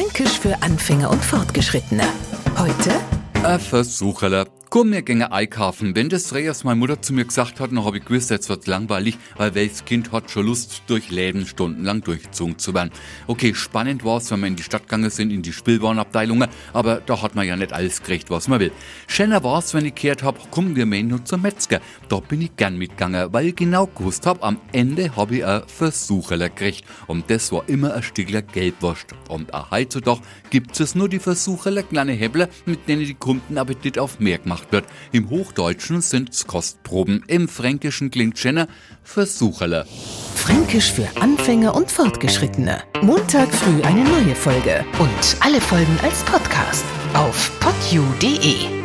Fränkisch für Anfänger und Fortgeschrittene. Heute Versucherler. Mir gänge einkaufen. Wenn das Reyes meine Mutter zu mir gesagt hat, dann hab ich gewusst, jetzt wird's langweilig, weil welches Kind hat schon Lust, durch Läden stundenlang durchgezogen zu werden. Okay, spannend war's, wenn wir in die Stadt gegangen sind, in die Spielwarenabteilungen, aber da hat man ja nicht alles gekriegt, was man will. Schöner war's, wenn ich gehört hab, komm, wir mähen nur zum Metzger. Da bin ich gern mitgegangen, weil ich genau gewusst hab, am Ende hab ich ein Versucherler gekriegt. Und das war immer ein Stückler Gelbwurst. Und heutzutage gibt's es nur die Versucherler kleine Häbler, mit denen die Kunden Appetit auf mehr gemacht wird. Im Hochdeutschen sind's Kostproben, im Fränkischen klingt schöner Versucherler. Fränkisch für Anfänger und Fortgeschrittene. Montag früh eine neue Folge und alle Folgen als Podcast auf podu.de.